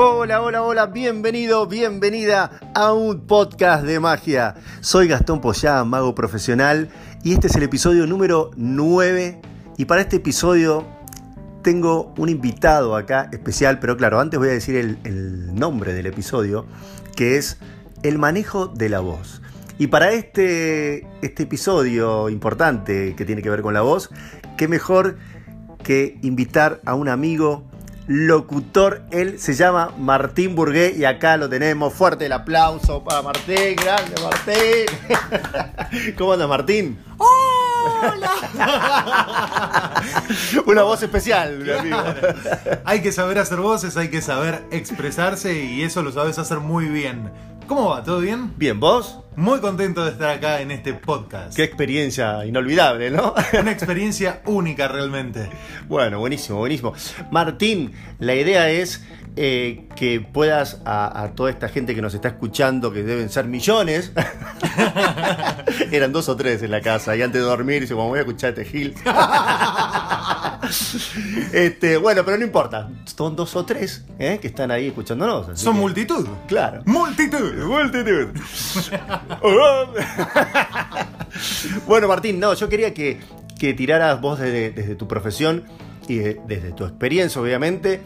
Hola, hola, hola, bienvenido, bienvenida a un podcast de magia. Soy Gastón Poyá, mago profesional, y este es el episodio número 9. Y para este episodio tengo un invitado acá especial, pero claro, antes voy a decir el, el nombre del episodio, que es el manejo de la voz. Y para este, este episodio importante que tiene que ver con la voz, qué mejor que invitar a un amigo locutor. Él se llama Martín Burgué y acá lo tenemos. Fuerte el aplauso para Martín. Grande Martín. ¿Cómo anda Martín? ¡Hola! Una voz especial, mi amigo. Hay que saber hacer voces, hay que saber expresarse y eso lo sabes hacer muy bien. ¿Cómo va? ¿Todo bien? Bien, ¿vos? Muy contento de estar acá en este podcast. Qué experiencia inolvidable, ¿no? Una experiencia única realmente. Bueno, buenísimo, buenísimo. Martín, la idea es eh, que puedas a, a, toda esta gente que nos está escuchando, que deben ser millones, eran dos o tres en la casa, y antes de dormir, dice, como voy a escuchar este Gil. este, bueno, pero no importa, son dos o tres ¿eh? que están ahí escuchándonos. Son que, multitud. Claro. Multitud. Multitud. bueno, Martín, no, yo quería que, que tiraras vos desde, desde, tu profesión y de, desde tu experiencia, obviamente.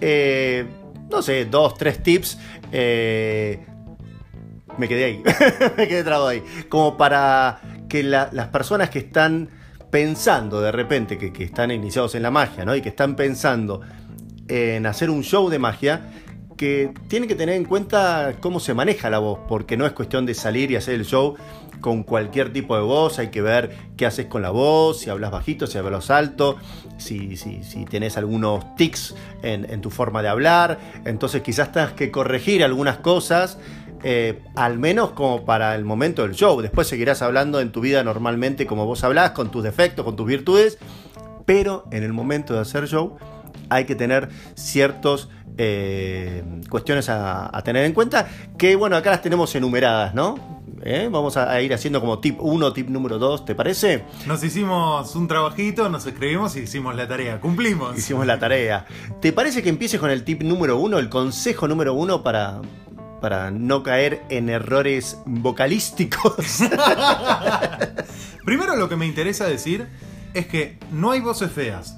Eh, no sé, dos, tres tips. Eh, me quedé ahí, me quedé trabado ahí. Como para que la, las personas que están pensando de repente, que, que, están iniciados en la magia, ¿no? Y que están pensando en hacer un show de magia, que tienen que tener en cuenta cómo se maneja la voz, porque no es cuestión de salir y hacer el show con cualquier tipo de voz, hay que ver qué haces con la voz, si hablas bajito, si hablas alto, si, si, tenés algunos tics en, en, tu forma de hablar, entonces quizás tengas que corregir algunas cosas, eh, al menos como para el momento del show, después seguirás hablando en tu vida normalmente como vos hablás, con tus defectos, con tus virtudes, pero en el momento de hacer show hay que tener ciertos eh, cuestiones a, a, tener en cuenta, que bueno, acá las tenemos enumeradas, ¿no? ¿Eh? Vamos a, a, ir haciendo como tip 1, tip número 2, ¿te parece? Nos hicimos un trabajito, nos escribimos y hicimos la tarea, cumplimos. Hicimos la tarea. ¿Te parece que empieces con el tip número 1, el consejo número 1 para, para no caer en errores vocalísticos? Primero lo que me interesa decir es que no hay voces feas.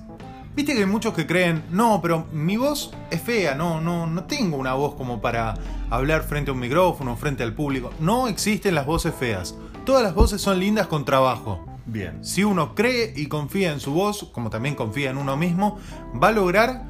Viste que hay muchos que creen, no, pero mi voz es fea, no, no, no tengo una voz como para hablar frente a un micrófono, frente al público. No existen las voces feas. Todas las voces son lindas con trabajo. Bien. Si uno cree y confía en su voz, como también confía en uno mismo, va a lograr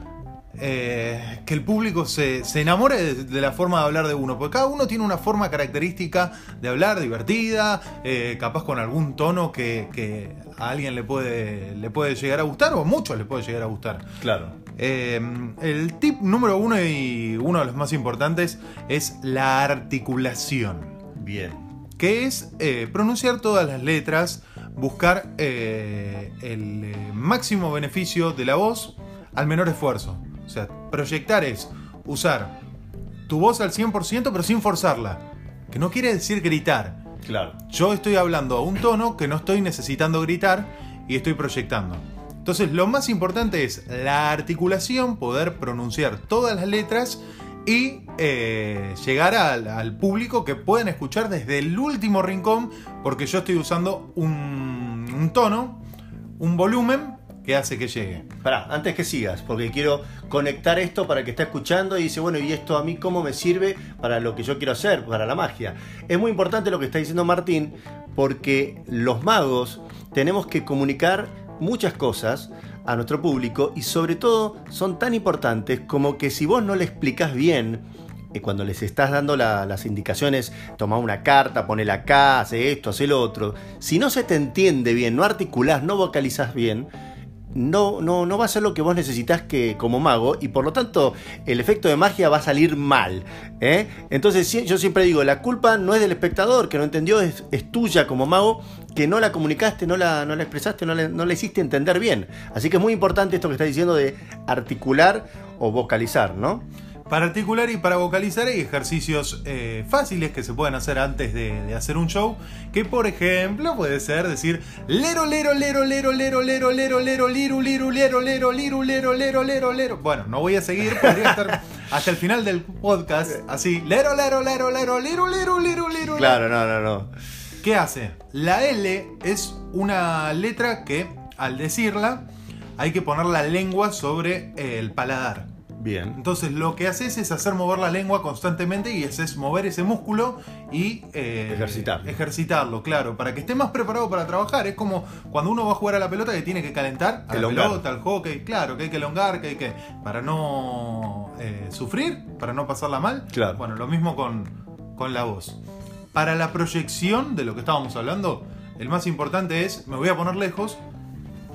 eh, que el público se, se enamore de, de, la forma de hablar de uno. Porque cada uno tiene una forma característica de hablar, divertida, eh, capaz con algún tono que, que, a alguien le puede, le puede llegar a gustar o a muchos le puede llegar a gustar. Claro. Eh, el tip número uno y uno de los más importantes es la articulación. Bien. Que es pronunciar todas las letras, buscar el máximo beneficio de la voz al menor esfuerzo. O sea, proyectar es usar tu voz al 100% pero sin forzarla. Que no quiere decir gritar. Claro. Yo estoy hablando a un tono que no estoy necesitando gritar y estoy proyectando. Entonces lo más importante es la articulación, poder pronunciar todas las letras y eh, llegar al, al, público que pueden escuchar desde el último rincón porque yo estoy usando un, un tono, un volumen que hace que llegue. Pará, antes que sigas, porque quiero conectar esto para que está escuchando y dice, bueno, ¿y esto a mí cómo me sirve para lo que yo quiero hacer, para la magia? Es muy importante lo que está diciendo Martín, porque los magos tenemos que comunicar muchas cosas a nuestro público y sobre todo son tan importantes como que si vos no le explicás bien, eh, cuando les estás dando la, las indicaciones, toma una carta, ponela acá, hace esto, hace lo otro, si no se te entiende bien, no articulás, no vocalizás bien, no, no, no va a ser lo que vos necesitas que, como mago y por lo tanto el efecto de magia va a salir mal. ¿eh? Entonces yo siempre digo, la culpa no es del espectador que no entendió, es, tuya como mago que no la comunicaste, no la, no la expresaste, no la, no la hiciste entender bien. Así que es muy importante esto que estás diciendo de articular o vocalizar, ¿no? Para articular y para vocalizar hay ejercicios eh, fáciles que se pueden hacer antes de, de, hacer un show. Que por ejemplo puede ser decir lero lero lero lero lero lero lero lero liru liru lero lero liru lero lero lero lero. Bueno, no voy a seguir, podría estar hasta el final del podcast, así, lero, lero, lero, lero, lero, lero, lero, lero. Claro, no, no, no. ¿Qué hace? La L es una letra que, al decirla, hay que poner la lengua sobre el paladar. Bien. Entonces lo que haces es hacer mover la lengua constantemente y es mover ese músculo y eh, Ejercitarlo. ejercitarlo, claro, para que esté más preparado para trabajar. Es como cuando uno va a jugar a la pelota que tiene que calentar a la pelota, al hockey, claro, que hay que elongar, que hay que. para no eh, sufrir, para no pasarla mal. Claro. Bueno, lo mismo con, con la voz. Para la proyección de lo que estábamos hablando, el más importante es, me voy a poner lejos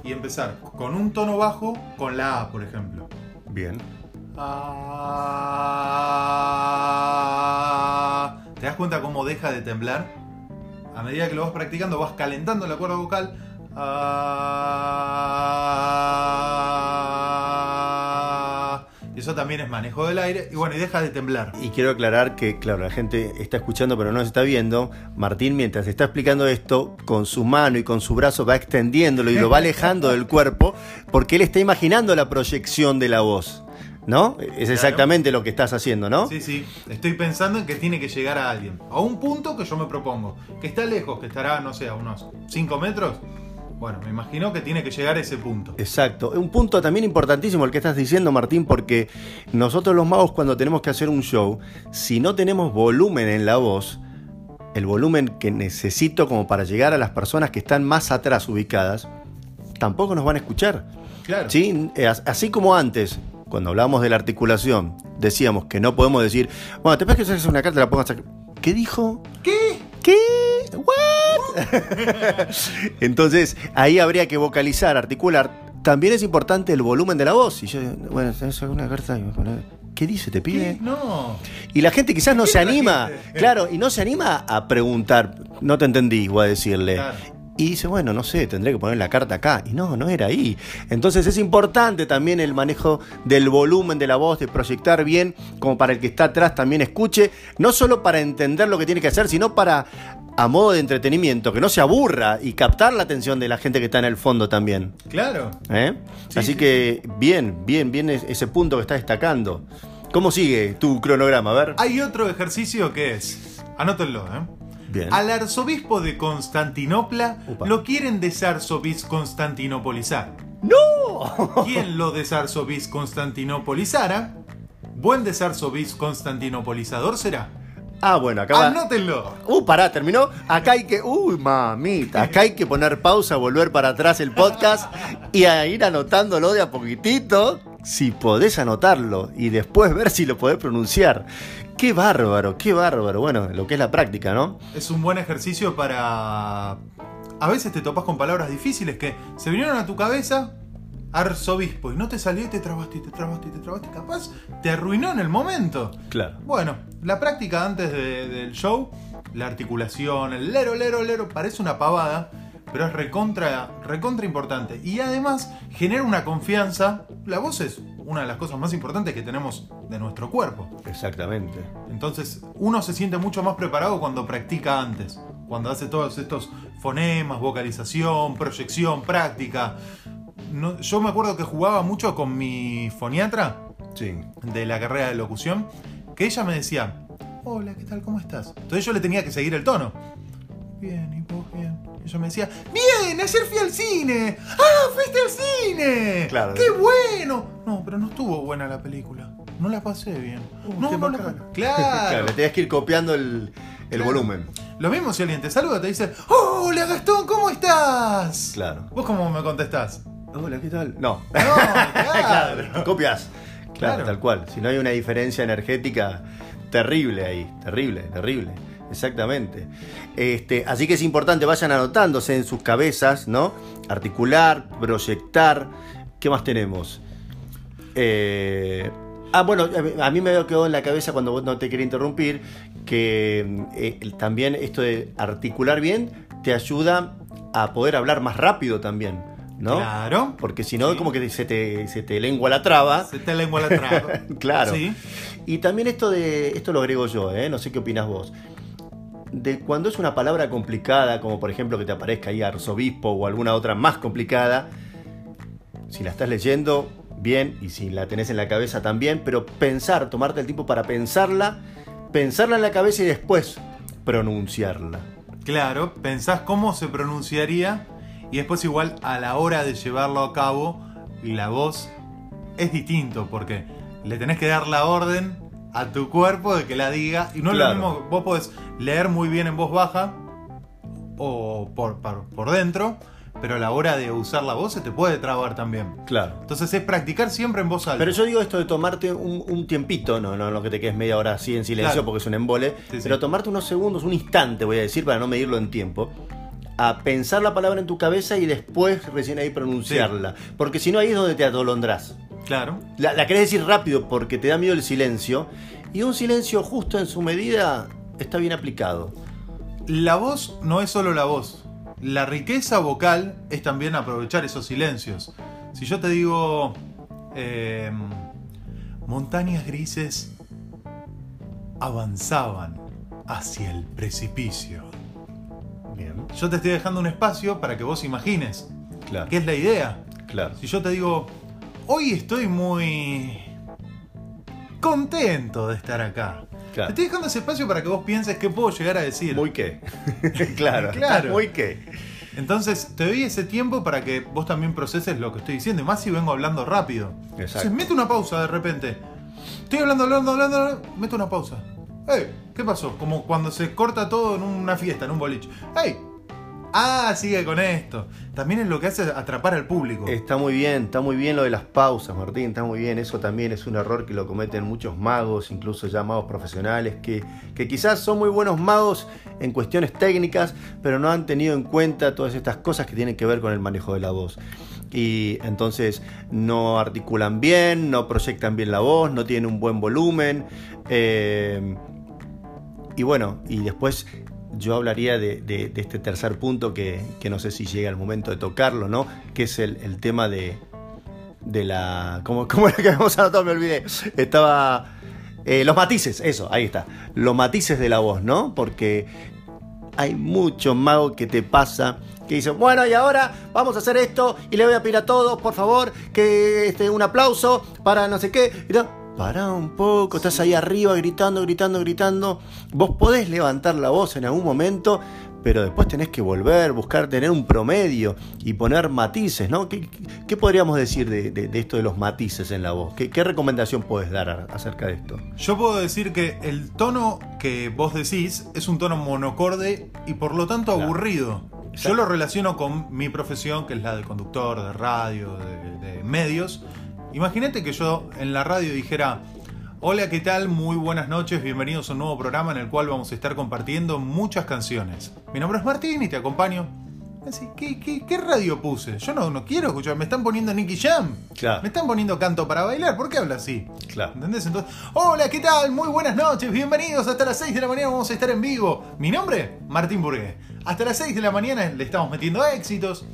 y empezar con un tono bajo con la A, por ejemplo. Bien. ¿Te das cuenta cómo deja de temblar? A medida que lo vas practicando, vas calentando la cuerda vocal. Y eso también es manejo del aire. Y bueno, y deja de temblar. Y quiero aclarar que, claro, la gente está escuchando pero no se está viendo. Martín, mientras está explicando esto, con su mano y con su brazo va extendiéndolo y lo va alejando del cuerpo porque él está imaginando la proyección de la voz. ¿No? Es exactamente lo que estás haciendo, ¿no? Sí, sí. Estoy pensando en que tiene que llegar a alguien. A un punto que yo me propongo. Que está lejos, que estará, no sé, a unos 5 metros. Bueno, me imagino que tiene que llegar a ese punto. Exacto. Un punto también importantísimo el que estás diciendo, Martín, porque nosotros los magos cuando tenemos que hacer un show, si no tenemos volumen en la voz, el volumen que necesito como para llegar a las personas que están más atrás ubicadas, tampoco nos van a escuchar. Claro. ¿Sí? Eh, as- Así como antes, cuando hablábamos de la articulación, decíamos que no podemos decir, bueno, te parece que haces una carta, la pongas aquí. ¿Qué dijo? ¿Qué? ¿Qué? ¿What? Entonces, ahí habría que vocalizar, articular. También es importante el volumen de la voz. Y yo, bueno, tenés alguna carta. Y me pone, ¿Qué dice? ¿Te pide? ¿Qué? No. Y la gente quizás no ¿Qué se anima. Claro, y no se anima a preguntar. No te entendí, voy a decirle. Claro. Y dice, bueno, no sé, tendré que poner la carta acá. Y no, no era ahí. Entonces es importante también el manejo del volumen de la voz, de proyectar bien, como para el que está atrás también escuche. No solo para entender lo que tiene que hacer, sino para, a modo de entretenimiento, que no se aburra y captar la atención de la gente que está en el fondo también. Claro. ¿eh? Sí, Así sí, que bien, bien, bien es- ese punto que está destacando. ¿Cómo sigue tu cronograma? A ver. Hay otro ejercicio que es, anótenlo, ¿eh? Bien. Al arzobispo de Constantinopla Upa. lo quieren desarzobis constantinopolizar. ¡No! ¿Quién lo desarzobis constantinopolizara? Buen desarzobis constantinopolizador será. Ah, bueno, acaba. Anótenlo. Uh, pará, terminó. Acá hay que. Uy, mamita. Acá hay que poner pausa, volver para atrás el podcast y a ir anotándolo de a poquitito. Si podés anotarlo y después ver si lo podés pronunciar. Qué bárbaro, qué bárbaro. Bueno, lo que es la práctica, ¿no? Es un buen ejercicio para... A veces te topas con palabras difíciles que se vinieron a tu cabeza, arzobispo, y no te salió y te trabaste y te trabaste y te trabaste. Capaz te arruinó en el momento. Claro. Bueno, la práctica antes de- del show, la articulación, el lero, lero, lero, parece una pavada, pero es recontra, recontra importante. Y además genera una confianza. La voz es una de las cosas más importantes que tenemos de nuestro cuerpo. Exactamente. Entonces, uno se siente mucho más preparado cuando practica antes. Cuando hace todos estos fonemas, vocalización, proyección, práctica. No- yo me acuerdo que jugaba mucho con mi foniatra Sí. de la carrera de locución, que ella me decía, hola, ¿qué tal? ¿Cómo estás? Entonces yo le tenía que seguir el tono. Bien, ¿y vos bien? Y ella me decía, bien, ayer fui al cine. ¡Ah, fuiste al cine! Claro. ¡Qué bueno! No, pero no estuvo buena la película. No la pasé bien. Uh, no, no la Claro. Claro, le tenías que ir copiando el, el Claro. volumen. Lo mismo si alguien te saluda, te dice, hola Gastón, ¿cómo estás? Claro. ¿Vos cómo me contestás? Hola, ¿qué tal? No. No, claro. Claro, copias. Claro, Claro. tal cual. Si no hay una diferencia energética terrible ahí, terrible, terrible. Exactamente. Este, así que es importante, vayan anotándose en sus cabezas, ¿no? Articular, proyectar. ¿Qué más tenemos? Eh, ah, bueno, a mí me quedó en la cabeza cuando vos no te quería interrumpir que eh, también esto de articular bien te ayuda a poder hablar más rápido también, ¿no? Claro. Porque si no, Sí. como que se te, se te lengua la traba. Se te lengua la traba. Claro. Sí. Y también esto de. Esto lo agrego yo, ¿eh? No sé qué opinas vos. De cuando es una palabra complicada, como por ejemplo que te aparezca ahí arzobispo o alguna otra más complicada, si la estás leyendo, bien, y si la tenés en la cabeza también, pero pensar, tomarte el tiempo para pensarla, pensarla en la cabeza y después pronunciarla. Claro, pensás cómo se pronunciaría y después igual a la hora de llevarlo a cabo, la voz es distinto porque le tenés que dar la orden a tu cuerpo de que la diga y no es lo mismo, vos podés leer muy bien en voz baja o por, por, por dentro, pero a la hora de usar la voz se te puede trabar también. Claro. Entonces es practicar siempre en voz alta. Pero yo digo esto de tomarte un, un tiempito, no, no, no que te quedes media hora así en silencio Claro. porque es un embole, Sí, sí. pero tomarte unos segundos, un instante, voy a decir, para no medirlo en tiempo, a pensar la palabra en tu cabeza y después recién ahí pronunciarla. Porque si no, ahí es donde te atolondrás. Claro. La, la querés decir rápido porque te da miedo el silencio, y un silencio justo en su medida está bien aplicado. La voz no es solo la voz. La riqueza vocal es también aprovechar esos silencios. Si yo te digo eh, montañas grises avanzaban hacia el precipicio. Bien, Yo te estoy dejando un espacio para que vos imagines. claro. ¿Qué es la idea? Claro. Si yo te digo, hoy estoy muy contento de estar acá. Claro. Te estoy dejando ese espacio para que vos pienses qué puedo llegar a decir. Muy qué. claro. Claro. Muy qué. Entonces te doy ese tiempo para que vos también proceses lo que estoy diciendo, y más si vengo hablando rápido. Entonces mete una pausa de repente. Estoy hablando, hablando, hablando, hablando, meto una pausa. ¡Ey! ¿Qué pasó? Como cuando se corta todo en una fiesta, en un boliche. ¡Ey! Ah, sigue con esto. También es lo que hace atrapar al público. Está muy bien, está muy bien lo de las pausas, Martín, está muy bien. Eso también es un error que lo cometen muchos magos, incluso ya magos profesionales, que, que quizás son muy buenos magos en cuestiones técnicas, pero no han tenido en cuenta todas estas cosas que tienen que ver con el manejo de la voz. Y entonces no articulan bien, no proyectan bien la voz, no tienen un buen volumen. eh, y bueno, y después yo hablaría de, este tercer punto que, no sé si llega el momento de tocarlo, ¿no? Que es el, el tema de, de la... ¿Cómo, cómo era que habíamos anotado? Me olvidé. Estaba... eh, los matices, eso, ahí está. Los matices de la voz, ¿no? Porque hay mucho mago que te pasa que dice, bueno, y ahora vamos a hacer esto y le voy a pedir a todos, por favor, que este, un aplauso para no sé qué. Y no, Pará un poco, estás ahí arriba gritando, gritando, gritando. Vos podés levantar la voz en algún momento, pero después tenés que volver, buscar tener un promedio y poner matices, ¿no? ¿Qué, qué podríamos decir de, de- de esto de los matices en la voz? ¿Qué, qué recomendación puedes dar acerca de esto? Yo puedo decir que el tono que vos decís es un tono monocorde y por lo tanto Claro. aburrido. Yo lo relaciono con mi profesión, que es la de conductor, de radio, de, de medios. Imagínate que yo en la radio dijera, hola, ¿qué tal? Muy buenas noches, bienvenidos a un nuevo programa en el cual vamos a estar compartiendo muchas canciones. Mi nombre es Martín y te acompaño. Así, ¿qué, qué, qué radio puse? Yo no, no quiero escuchar, me están poniendo Nicky Jam. Claro. Me están poniendo canto para bailar, ¿por qué habla así? Claro. ¿Entendés? Entonces, hola, ¿qué tal? Muy buenas noches, bienvenidos. Hasta las 6 de la mañana vamos a estar en vivo. Mi nombre, Martín Burgués. Hasta las 6 de la mañana le estamos metiendo éxitos.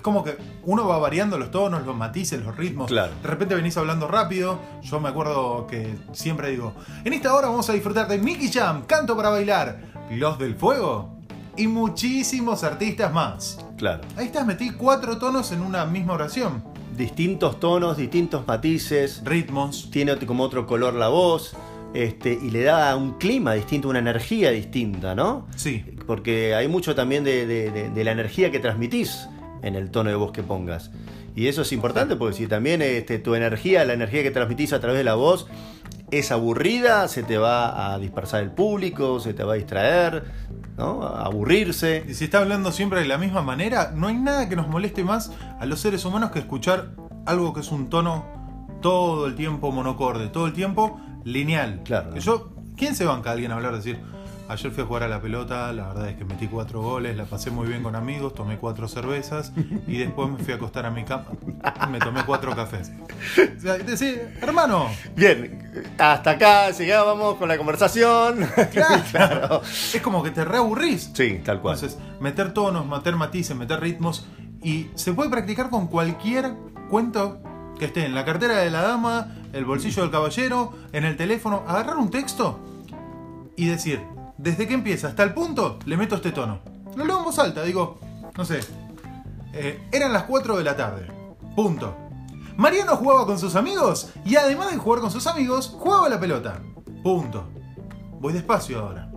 Es como que uno va variando los tonos, los matices, los ritmos. Claro. De repente venís hablando rápido. Yo me acuerdo que siempre digo, en esta hora vamos a disfrutar de Mickey Jam, Canto para Bailar, Los del Fuego y muchísimos artistas más. Claro. Ahí estás, metí cuatro tonos en una misma oración. Distintos tonos, distintos matices, Ritmos. tiene como otro color la voz, este, y le da un clima distinto, una energía distinta, ¿no? Sí. Porque hay mucho también de, de- de- de la energía que transmitís en el tono de voz que pongas. Y eso es importante porque si también este, tu energía, la energía que transmitís a través de la voz es aburrida, se te va a dispersar el público, se te va a distraer, ¿no? A aburrirse. Y si está hablando siempre de la misma manera, no hay nada que nos moleste más a los seres humanos que escuchar algo que es un tono todo el tiempo monocorde, todo el tiempo lineal. Claro. Que yo, ¿quién se banca a alguien a hablar? Decir, ayer fui a jugar a la pelota, la verdad es que metí cuatro goles, la pasé muy bien con amigos, tomé cuatro cervezas y después me fui a acostar a mi cama me tomé cuatro cafés. O sea, decir, hermano, Bien, hasta acá llegábamos con la conversación. claro, es como que te reaburrís. Sí, tal cual. Entonces, meter tonos, meter matices, meter ritmos. Y se puede practicar con cualquier cuento que esté en la cartera de la dama, el bolsillo del caballero, en el teléfono. Agarrar un texto y decir, desde que empieza hasta el punto, le meto este tono. Lo leo en voz alta, digo, no sé. eh, eran las 4 de la tarde. Punto. Mariano jugaba con sus amigos y además de jugar con sus amigos, jugaba la pelota. Punto. Voy despacio ahora.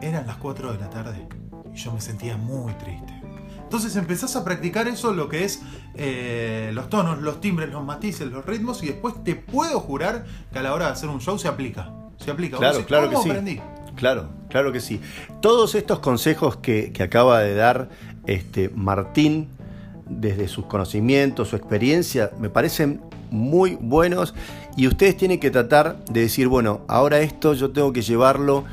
Eran las 4 de la tarde y yo me sentía muy triste. Entonces empezás a practicar eso, lo que es eh, los tonos, los timbres, los matices, los ritmos, y después te puedo jurar que a la hora de hacer un show se aplica. Se aplica. Claro, Vos decís, claro que ¿cómo sí. aprendí? Claro, claro que sí. Todos estos consejos que, que acaba de dar este, Martín, desde sus conocimientos, su experiencia, me parecen muy buenos y ustedes tienen que tratar de decir, bueno, ahora esto yo tengo que llevarlo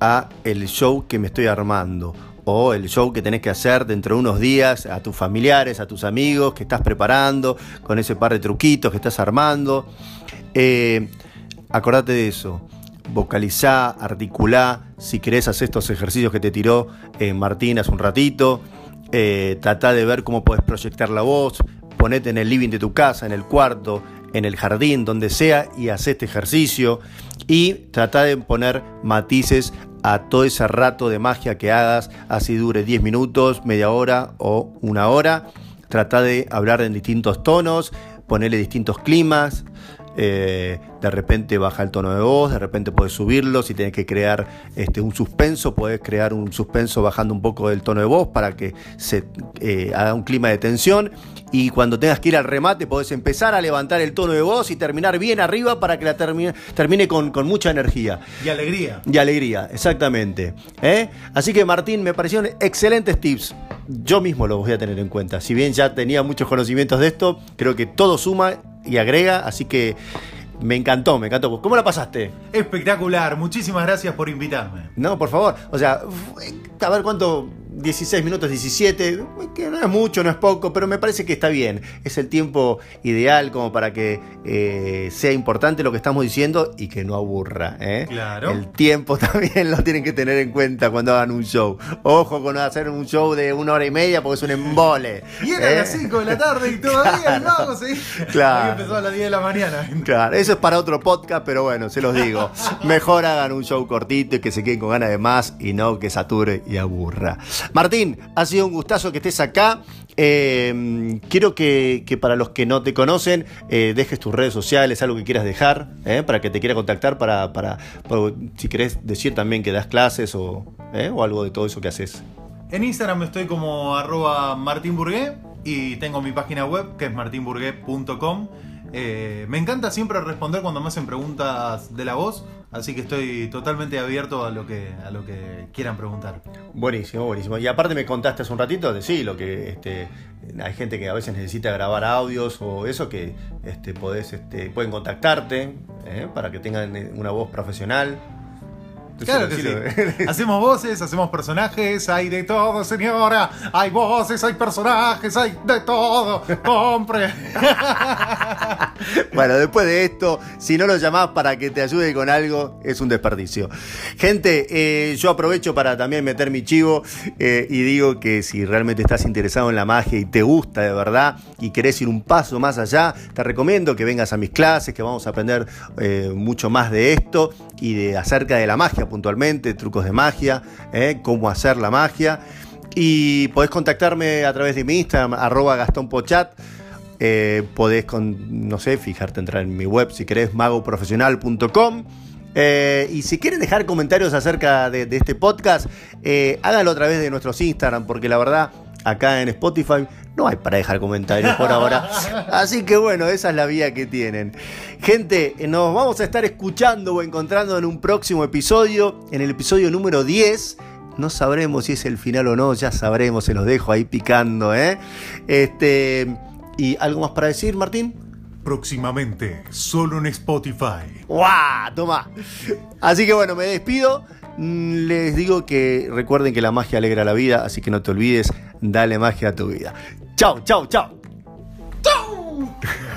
a el show que me estoy armando o el show que tenés que hacer dentro de unos días a tus familiares, a tus amigos que estás preparando, con ese par de truquitos que estás armando. Eh, acordate de eso. Vocalizá, articulá. Si querés, hacer estos ejercicios que te tiró eh, Martín hace un ratito. Eh, tratá de ver cómo podés proyectar la voz. Ponete en el living de tu casa, en el cuarto, en el jardín, donde sea, y haz este ejercicio. Y tratá de poner matices a todo ese rato de magia que hagas, así dure 10 minutos, media hora o una hora. Trata de hablar en distintos tonos, ponerle distintos climas. Eh, de repente baja el tono de voz, de repente puedes subirlo. Si tienes que crear este, un suspenso, puedes crear un suspenso bajando un poco el tono de voz para que se eh, haga un clima de tensión. Y cuando tengas que ir al remate, podés empezar a levantar el tono de voz y terminar bien arriba para que la termine, termine con, con mucha energía. Y alegría. Y alegría, exactamente. ¿eh? Así que Martín, me parecieron excelentes tips. Yo mismo los voy a tener en cuenta. Si bien ya tenía muchos conocimientos de esto, creo que todo suma y agrega, así que me encantó, me encantó. ¿Cómo la pasaste? Espectacular. Muchísimas gracias por invitarme. No, por favor. O sea, a ver cuánto. 16 minutos, 17, que no es mucho, no es poco, pero me parece que está bien. Es el tiempo ideal como para que eh, sea importante lo que estamos diciendo y que no aburra. ¿eh? Claro. El tiempo también lo tienen que tener en cuenta cuando hagan un show. Ojo con hacer un show de una hora y media porque es un embole. Y era ¿eh? las 5 de la tarde y todavía Claro. no vamos seguir. Claro. Hoy empezó a las 10 de la mañana. Claro, eso es para otro podcast, pero bueno, se los digo. Mejor hagan un show cortito y que se queden con ganas de más y no que sature y aburra. Martín, ha sido un gustazo que estés acá. Eh, quiero que, para los que no te conocen, eh, dejes tus redes sociales, algo que quieras dejar, eh, para que te quiera contactar, para, para, si querés decir también que das clases o, eh, o algo de todo eso que haces. En Instagram estoy como arroba martinburgué y tengo mi página web que es martinburgué.com. Me encanta siempre responder cuando me hacen preguntas de la voz, así que estoy totalmente abierto a lo que, a lo que quieran preguntar. Buenísimo, buenísimo. Y aparte me contaste hace un ratito de sí, lo que este, hay gente que a veces necesita grabar audios o eso que este, podés, este, pueden contactarte ¿eh? para que tengan una voz profesional. Claro que Decilo. sí. Hacemos voces, hacemos personajes, hay de todo, señora. Hay voces, hay personajes, hay de todo. Compre. Bueno, después de esto, si no lo llamás para que te ayude con algo, es un desperdicio. Gente, eh, yo aprovecho para también meter mi chivo eh, y digo que si realmente estás interesado en la magia y te gusta de verdad y querés ir un paso más allá, te recomiendo que vengas a mis clases, que vamos a aprender eh, mucho más de esto y de acerca de la magia puntualmente, trucos de magia, eh, cómo hacer la magia. Y podés contactarme a través de mi Instagram, arroba Gastón Pochat. Eh, podés, con, no sé, fijarte, entrar en mi web si querés, magoprofesional.com. Eh, y si quieren dejar comentarios acerca de, este podcast, eh, háganlo a través de nuestros Instagram, porque la verdad, acá en Spotify no hay para dejar comentarios por ahora. Así que bueno, esa es la vía que tienen. Gente, nos vamos a estar escuchando o encontrando en un próximo episodio, en el episodio número 10. No sabremos si es el final o no, ya sabremos, se los dejo ahí picando, ¿eh? Este. ¿Y algo más para decir, Martín? Próximamente, solo en Spotify. ¡Guau! Toma. Así que bueno, me despido. Mm, les digo que recuerden que la magia alegra la vida, así que no te olvides, dale magia a tu vida. Chao, chao, chao. Chao.